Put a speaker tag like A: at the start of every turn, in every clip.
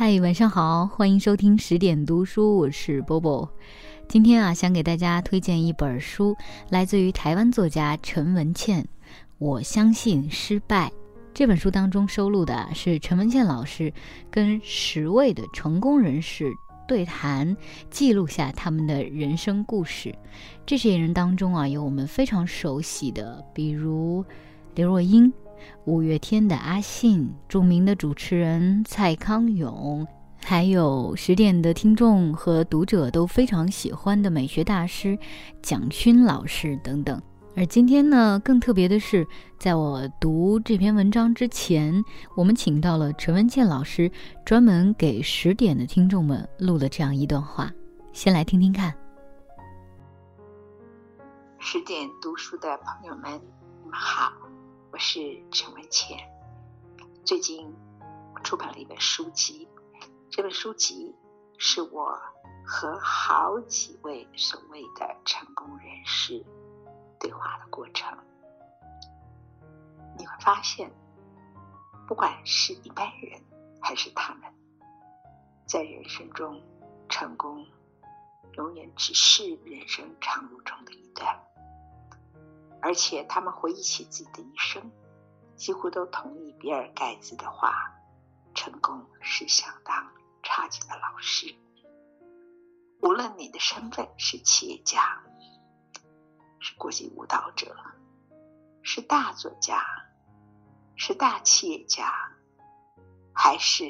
A: 嗨，晚上好，欢迎收听十点读书，我是波波。今天啊，想给大家推荐一本书，来自于台湾作家陈文茜。我相信失败。这本书当中收录的是陈文茜老师跟十位的成功人士对谈，记录下他们的人生故事。这些人当中啊，有我们非常熟悉的，比如刘若英。五月天的阿信，著名的主持人蔡康永，还有十点的听众和读者都非常喜欢的美学大师蒋勋老师等等。而今天呢，更特别的是，在我读这篇文章之前，我们请到了陈文倩老师，专门给十点的听众们录了这样一段话，先来听听看。
B: 十点读书的朋友们，你们好。是陈文茜，最近我出版了一本书籍，这本书籍是我和好几位所谓的成功人士对话的过程。你会发现，不管是一般人还是他们，在人生中成功，永远只是人生长路中的一段。而且他们回忆起自己的一生，几乎都同意比尔盖茨的话：“成功是相当差劲的老师。”无论你的身份是企业家、是国际舞蹈者、是大作家、是大企业家，还是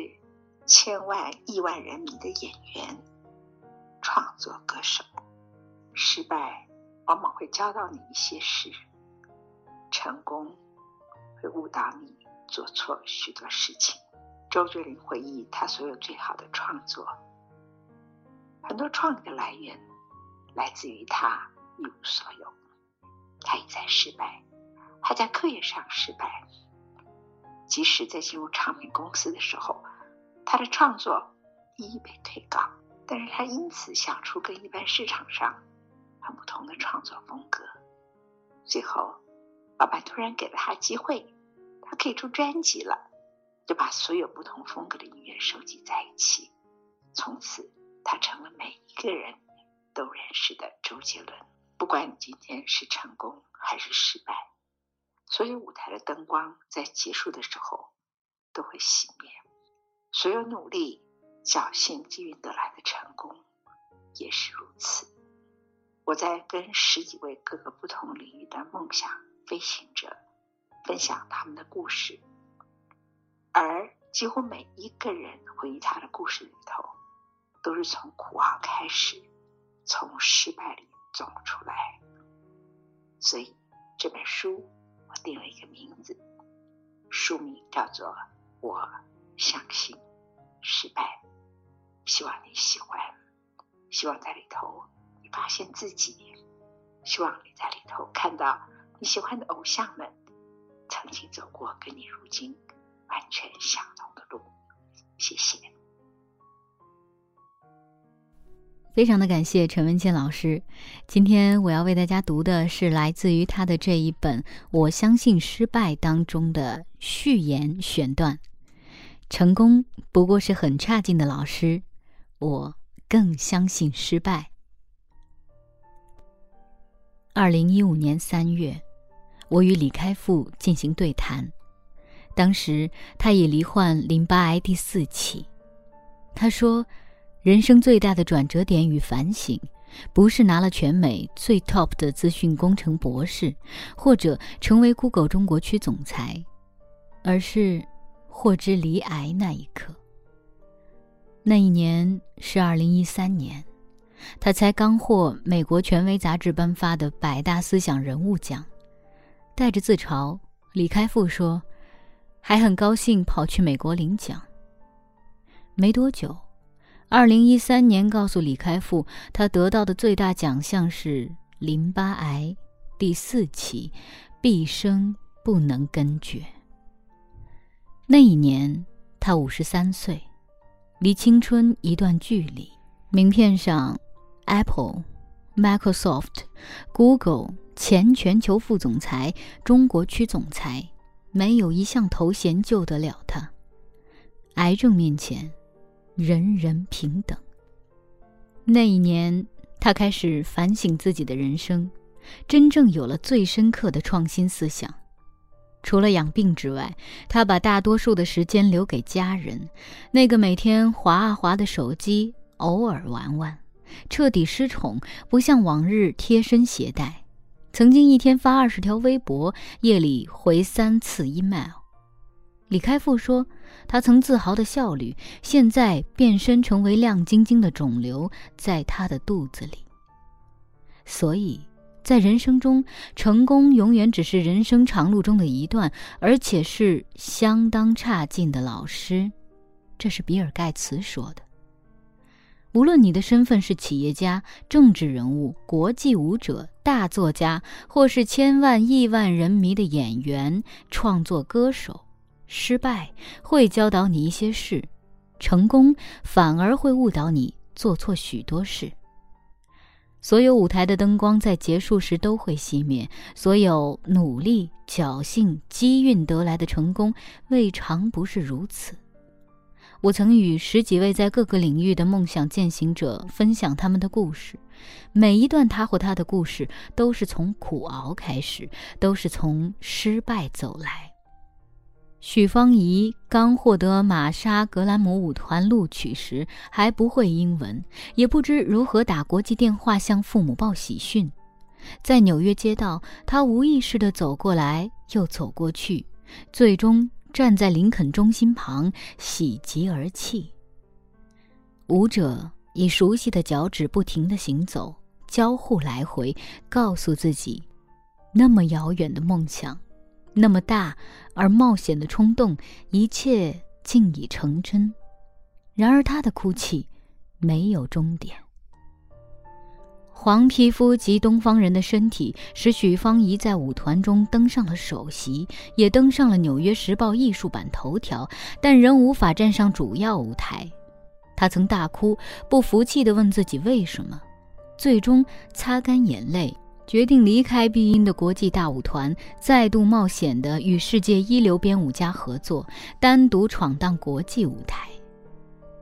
B: 千万亿万人民的演员、创作歌手，失败。往往会教到你一些事，成功会误导你做错许多事情。周杰伦回忆他所有最好的创作，很多创意的来源来自于他一无所有，他一再失败，他在课业上失败，即使在进入唱片公司的时候，他的创作一一被推告，但是他因此想出跟一般市场上。不同的创作风格，最后，老板突然给了他机会，他可以出专辑了，就把所有不同风格的音乐收集在一起。从此，他成了每一个人都认识的周杰伦。不管你今天是成功还是失败，所有舞台的灯光在结束的时候都会熄灭，所有努力、侥幸机运得来的成功也是如此。我在跟十几位各个不同领域的梦想飞行者分享他们的故事，而几乎每一个人回忆他的故事里头，都是从苦熬开始，从失败里走出来。所以这本书我定了一个名字，书名叫做《我相信失败》，希望你喜欢，希望在里头。发现自己，希望你在里头看到你喜欢的偶像们曾经走过跟你如今完全相同的路。谢谢，
A: 非常的感谢陈文健老师。今天我要为大家读的是来自于他的这一本《我相信失败》当中的序言选段：成功不过是很差劲的老师，我更相信失败。二零一五年三月，我与李开复进行对谈，当时他已罹患淋巴癌第四期。他说：“人生最大的转折点与反省，不是拿了全美最 top 的资讯工程博士，或者成为 Google 中国区总裁，而是获知离癌那一刻。那一年是二零一三年。”他才刚获美国权威杂志颁发的百大思想人物奖，带着自嘲，李开复说：“还很高兴跑去美国领奖。”没多久，二零一三年告诉李开复，他得到的最大奖项是淋巴癌第四期，毕生不能根绝。那一年他五十三岁，离青春一段距离，名片上。Apple、Microsoft、Google 前全球副总裁、中国区总裁，没有一项头衔救得了他。癌症面前，人人平等。那一年，他开始反省自己的人生，真正有了最深刻的创新思想。除了养病之外，他把大多数的时间留给家人。那个每天划啊划的手机，偶尔玩玩，彻底失宠，不像往日贴身携带。曾经一天发二十条微博，夜里回三次 email。李开复说，他曾自豪的效率，现在变身成为亮晶晶的肿瘤，在他的肚子里。所以。在人生中，成功永远只是人生长路中的一段，而且是相当差劲的老师。这是比尔·盖茨说的。无论你的身份是企业家、政治人物、国际舞者、大作家，或是千万亿万人迷的演员、创作歌手，失败会教导你一些事，成功反而会误导你做错许多事。所有舞台的灯光在结束时都会熄灭，所有努力、侥幸、机运得来的成功，未尝不是如此。我曾与十几位在各个领域的梦想践行者分享他们的故事，每一段他或他的故事都是从苦熬开始，都是从失败走来。许芳宜刚获得玛莎·格兰姆舞团录取时，还不会英文，也不知如何打国际电话向父母报喜讯。在纽约街道，她无意识地走过来又走过去，最终站在林肯中心旁，喜极而泣。舞者以熟悉的脚趾不停地行走，交互来回，告诉自己：那么遥远的梦想。那么大而冒险的冲动，一切竟已成真。然而，他的哭泣没有终点。黄皮肤及东方人的身体，使许芳宜在舞团中登上了首席，也登上了《纽约时报》艺术版头条，但仍无法站上主要舞台。他曾大哭，不服气地问自己为什么，最终擦干眼泪。决定离开碧音的国际大舞团，再度冒险地与世界一流编舞家合作，单独闯荡国际舞台。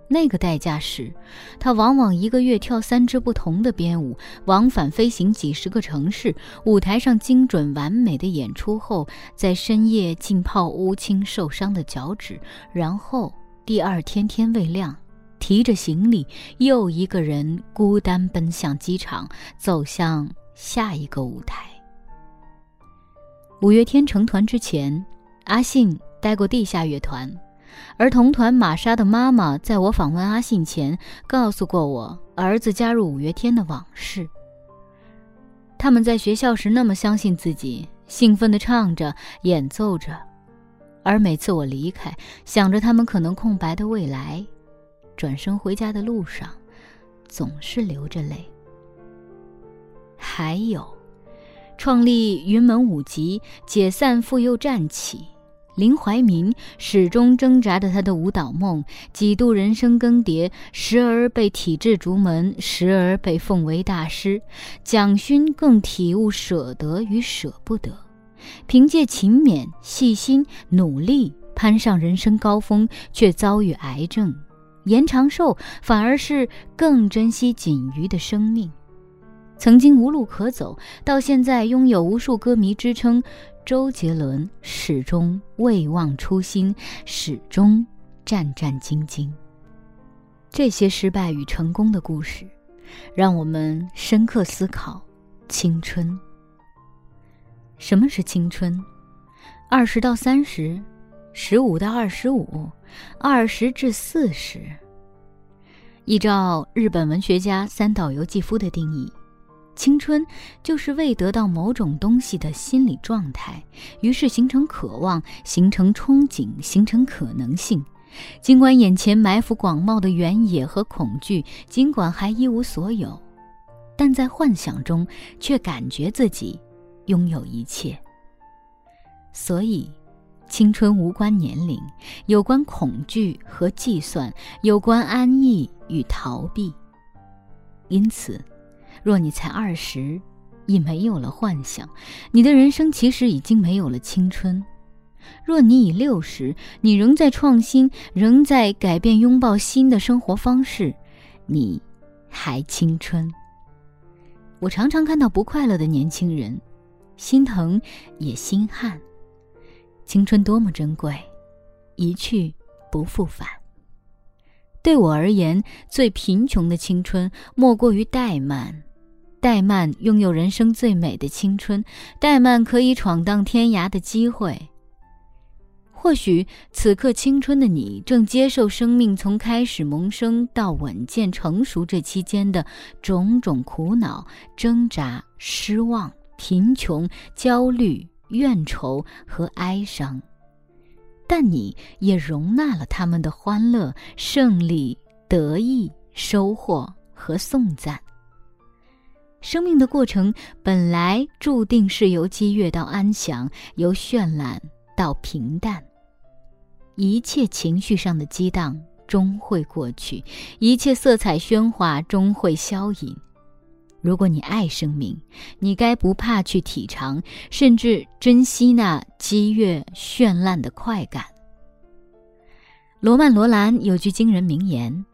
A: 那个代价是，他往往一个月跳三支不同的编舞，往返飞行几十个城市，舞台上精准完美的演出后，在深夜浸泡乌青受伤的脚趾，然后第二天天未亮，提着行李，又一个人孤单奔向机场，走向。下一个舞台。五月天成团之前，阿信待过地下乐团，儿童团玛莎的妈妈在我访问阿信前，告诉过我儿子加入五月天的往事。他们在学校时那么相信自己，兴奋地唱着、演奏着，而每次我离开，想着他们可能空白的未来，转身回家的路上，总是流着泪。还有，创立云门舞集，解散复又站起。林怀民始终挣扎着他的舞蹈梦，几度人生更迭，时而被体制逐门，时而被奉为大师。蒋勋更体悟舍得与舍不得，凭借勤勉、细心、努力攀上人生高峰，却遭遇癌症。严长寿反而是更珍惜仅余的生命。曾经无路可走，到现在拥有无数歌迷支撑，周杰伦始终未忘初心，始终战战兢兢。这些失败与成功的故事，让我们深刻思考青春。什么是青春？二十到三十，十五到二十五，二十至四十。依照日本文学家三岛由纪夫的定义。青春就是未得到某种东西的心理状态，于是形成渴望，形成憧憬，形成可能性。尽管眼前埋伏广袤的原野和恐惧，尽管还一无所有，但在幻想中却感觉自己拥有一切。所以，青春无关年龄，有关恐惧和计算，有关安逸与逃避。因此。若你才二十，已没有了幻想，你的人生其实已经没有了青春。若你已六十，你仍在创新，仍在改变，拥抱新的生活方式，你还青春。我常常看到不快乐的年轻人，心疼也心寒。青春多么珍贵，一去不复返。对我而言，最贫穷的青春莫过于怠慢。怠慢拥有人生最美的青春，怠慢可以闯荡天涯的机会。或许此刻青春的你正接受生命从开始萌生到稳健成熟这期间的种种苦恼、挣扎、失望、贫穷、焦虑、怨愁和哀伤，但你也容纳了他们的欢乐、胜利、得意、收获和颂赞。生命的过程本来注定是由激越到安详，由绚烂到平淡。一切情绪上的激荡终会过去，一切色彩喧哗终会消隐。如果你爱生命，你该不怕去体尝，甚至珍惜那激越绚烂的快感。罗曼·罗兰有句惊人名言：“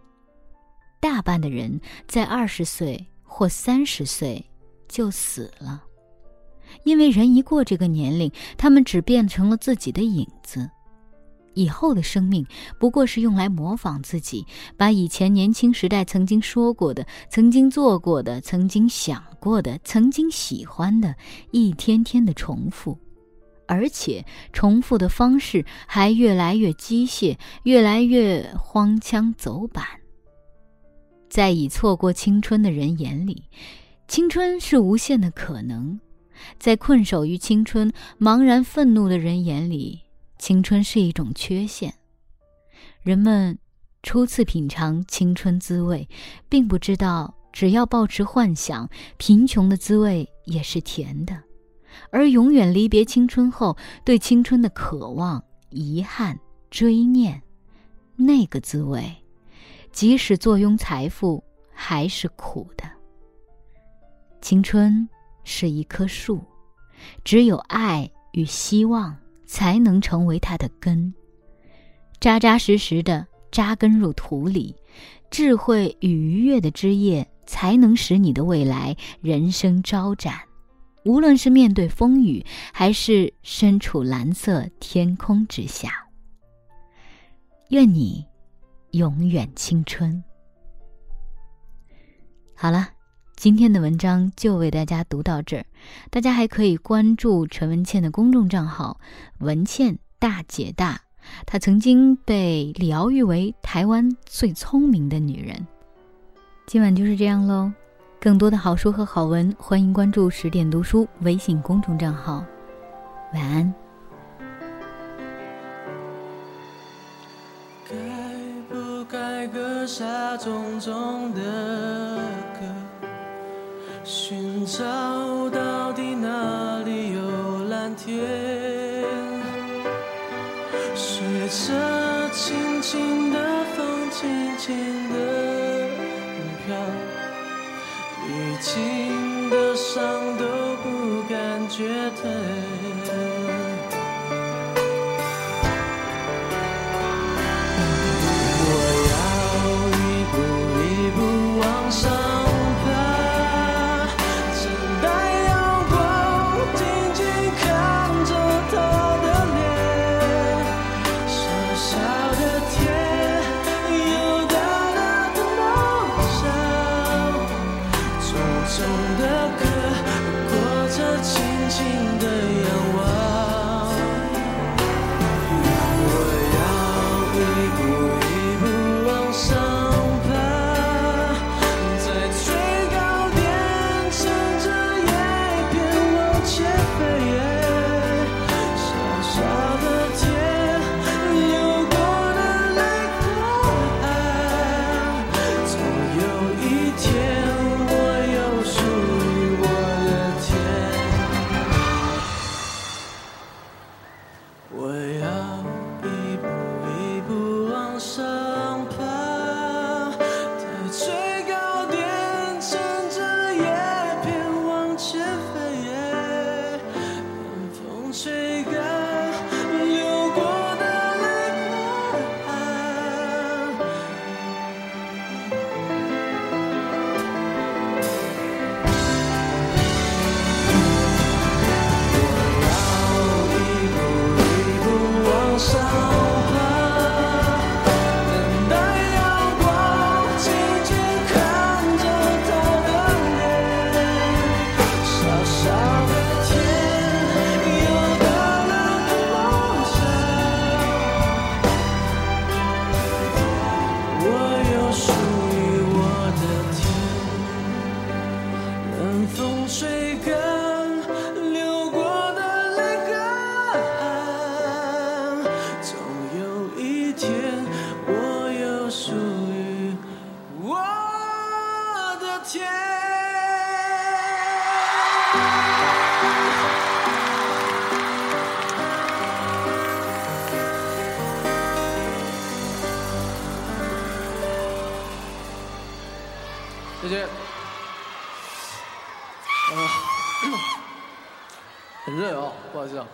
A: 大半的人在二十岁或三十岁就死了，因为人一过这个年龄，他们只变成了自己的影子。”以后的生命不过是用来模仿自己，把以前年轻时代曾经说过的、曾经做过的、曾经想过的、曾经喜欢的，一天天的重复，而且重复的方式还越来越机械，越来越荒腔走板。在已错过青春的人眼里，青春是无限的可能；在困守于青春、茫然愤怒的人眼里，青春是一种缺陷，人们初次品尝青春滋味，并不知道只要保持幻想，贫穷的滋味也是甜的。而永远离别青春后，对青春的渴望、遗憾、追念，那个滋味，即使坐拥财富，还是苦的。青春是一棵树，只有爱与希望。才能成为它的根，扎扎实实的扎根入土里，智慧与愉悦的枝叶才能使你的未来人生招展。无论是面对风雨，还是身处蓝色天空之下，愿你永远青春。好了。今天的文章就为大家读到这儿，大家还可以关注陈文倩的公众账号“文倩大姐大”，她曾经被疗愈为台湾最聪明的女人。今晚就是这样喽，更多的好书和好文，欢迎关注十点读书微信公众账号。晚安。该不该割下重重的歌寻找到底哪里有蓝天？随着轻轻的风，轻轻的飘，历经的伤都不感觉疼。
C: 我知道，